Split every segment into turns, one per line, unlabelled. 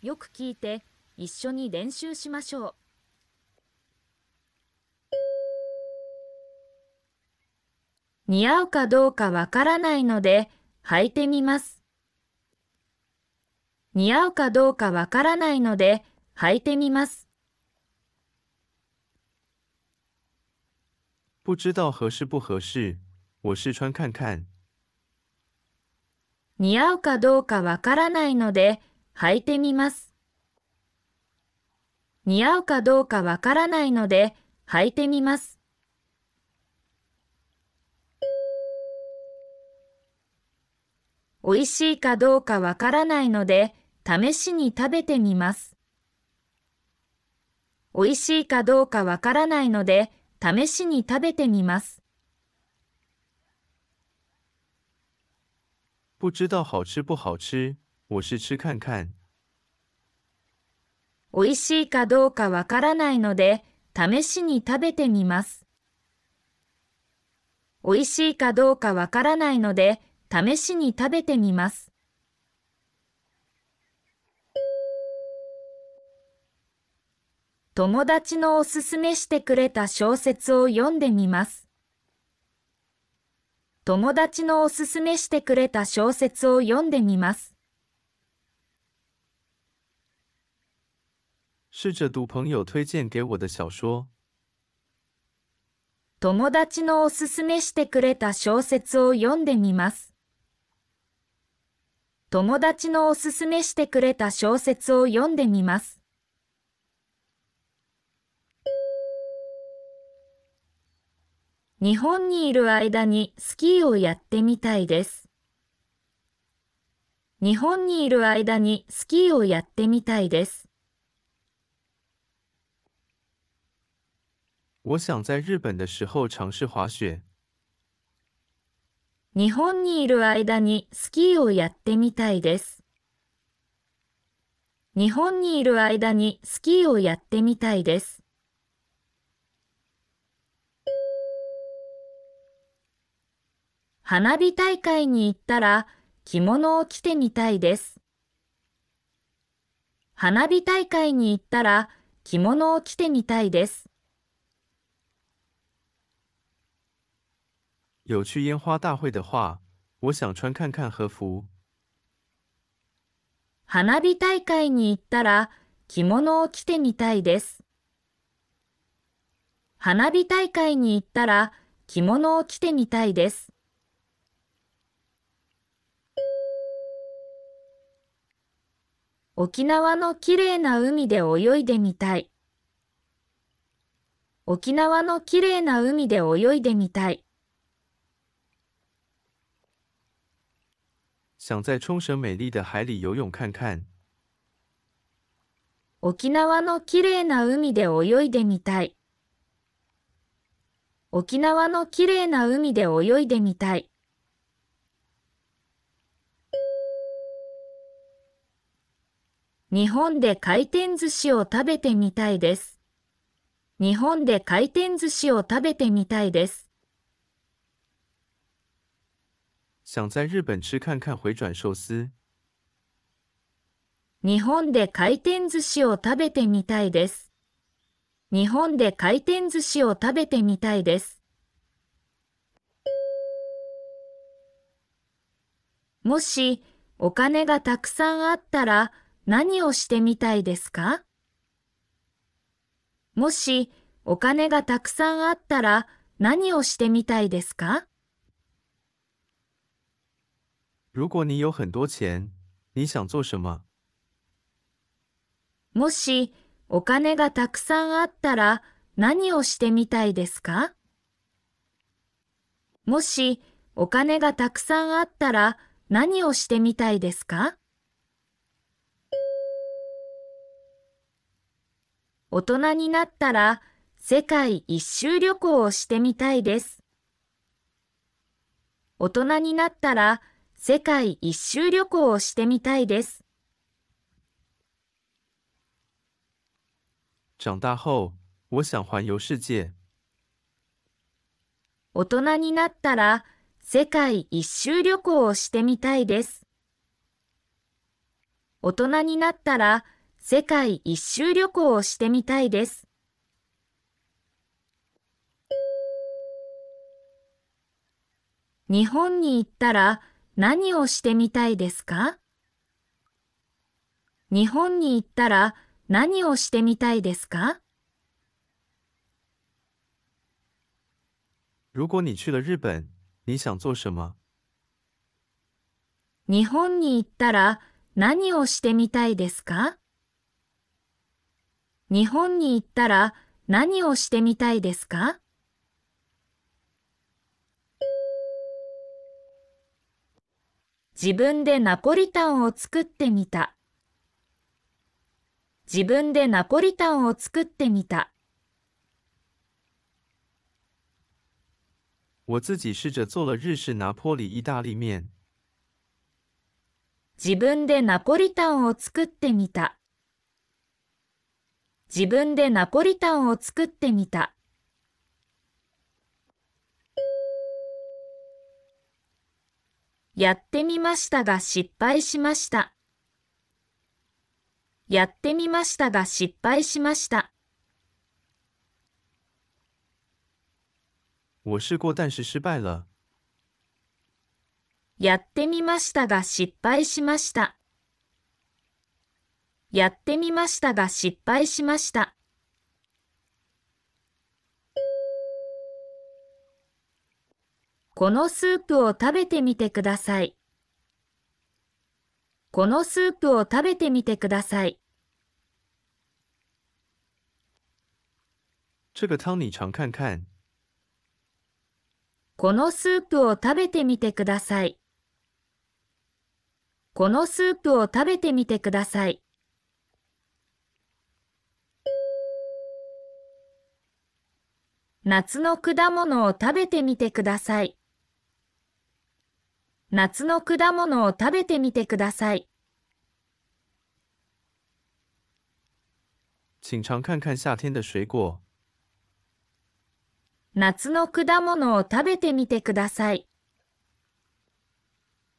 よく聞いて一緒に練習しましょう。似合うかどうかわからないので履いてみます。似合うかどうかわからないので履いてみます。
不知道合适不合适，我试穿看看。
似合うかどうかわからないので履いてみます。似合うかどうかわからないので履いてみます。おいしいかどうかわからないので試しに食べてみます。おいしいかどうかわからないので試しに食べてみます。
不知道好吃不好吃，我是吃看看。
おいしいかどうかわからないので、試しに食べてみます。おいしいかどうかわからないので、試しに食べてみます。友達のおすすめしてくれた小説を読んでみます。友達のおすすめしてくれた小説を読んでみます。
试着读朋友推荐给我的小说。
友達のおすすめしてくれた小説を読んでみます。友達のおすすめしてくれた小説を読んでみます。日本にいる間にスキーをやってみたいです。日本にいる間にスキーをやってみたいです。
我想在日本的时候尝试滑雪。
日本にいる間にスキーをやってみたいです。日本にいる間にスキーをやってみたいです。花火大会に行ったら着物を着てみたいです。花火大会に行ったら着物を着てみたいです。
有去烟花大会的话，我想穿看看和服。
花火大会に行ったら着物を着てみたいです。花火大会に行ったら着物を着てみたいです。沖縄のきれいな海で泳いでみたい。沖縄のきれいな海で泳いでみたい。
想在冲绳美丽的海里游泳看看。
沖縄のきれいな海で泳いでみたい。沖縄のきれいな海で泳いでみたい。日本で回転寿司を食べてみたいです。日本で回転寿司を食べてみたいです。
想在日本吃看看回转寿司。
日本で回転寿司を食べてみたいです。日本で回転寿司を食べてみたいです。もしお金がたくさんあったら何をしてみたいですか？もしお金がたくさんあったら何をしてみたいですか？
如果你有很多钱，你想做什么？
もしお金がたくさんあったら何をしてみたいですか？もしお金がたくさんあったら何をしてみたいですか？大人になったら世界一周旅行をしてみたいです。大人になったら世界一周旅行をしてみたいです。
長大後、我想環遊世界。
大人になったら世界一周旅行をしてみたいです。大人になったら世界一周旅行をしてみたいです。日本に行ったら何をしてみたいですか？日本に行ったら何をしてみたいですか？
如果你去了日本，你想做什么？
日本に行ったら何をしてみたいですか？日本に行ったら何をしてみたいですか？自分でナポリタンを作ってみた。自分でナポリタンを作ってみた。
我自己试着做了日式拿坡里意大利面。
自分でナポリタンを作ってみた。自分でナポリタンを作ってみた。やってみましたが失敗しました。やってみましたが失敗しました。
我试过，但是失败了。
やってみましたが失敗しました。やってみましたが失敗しました。このスープを食べてみてください。このスープを食べてみてください。
这个汤你尝看看。
このスープを食べてみてください。このスープを食べてみてください。夏の果物を食べてみてください。夏の果物を食べてみてください。
请尝看看夏天的水果。
夏の果物を食べてみてください。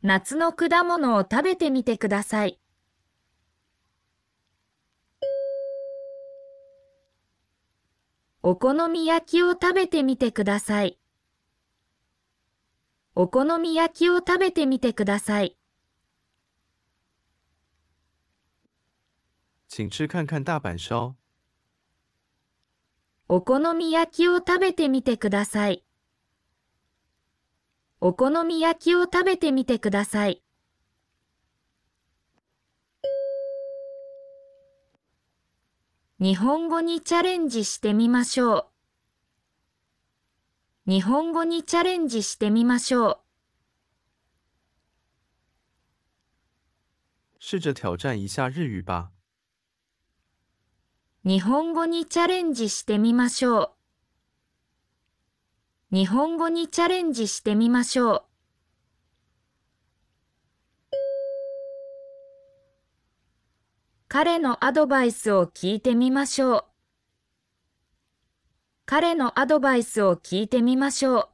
夏の果物を食べてみてください。お好み焼きを食べてみてください。お好み焼きを食べてみてください。
请吃看看大阪烧。
お好み焼きを食べてみてください。お好み焼きを食べてみてください。日本語にチャレンジしてみましょう。日本語にチャレンジしてみましょう。
试着挑战一下日语吧。
日本語にチャレンジしてみましょう。日本語にチャレンジしてみましょう。彼のアドバイスを聞いてみましょう。彼のアドバイスを聞いてみましょう。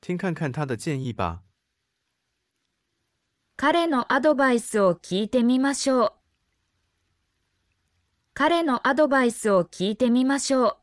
听看看他的建议吧。
彼のアドバイスを聞いてみましょう。彼のアドバイスを聞いてみましょう。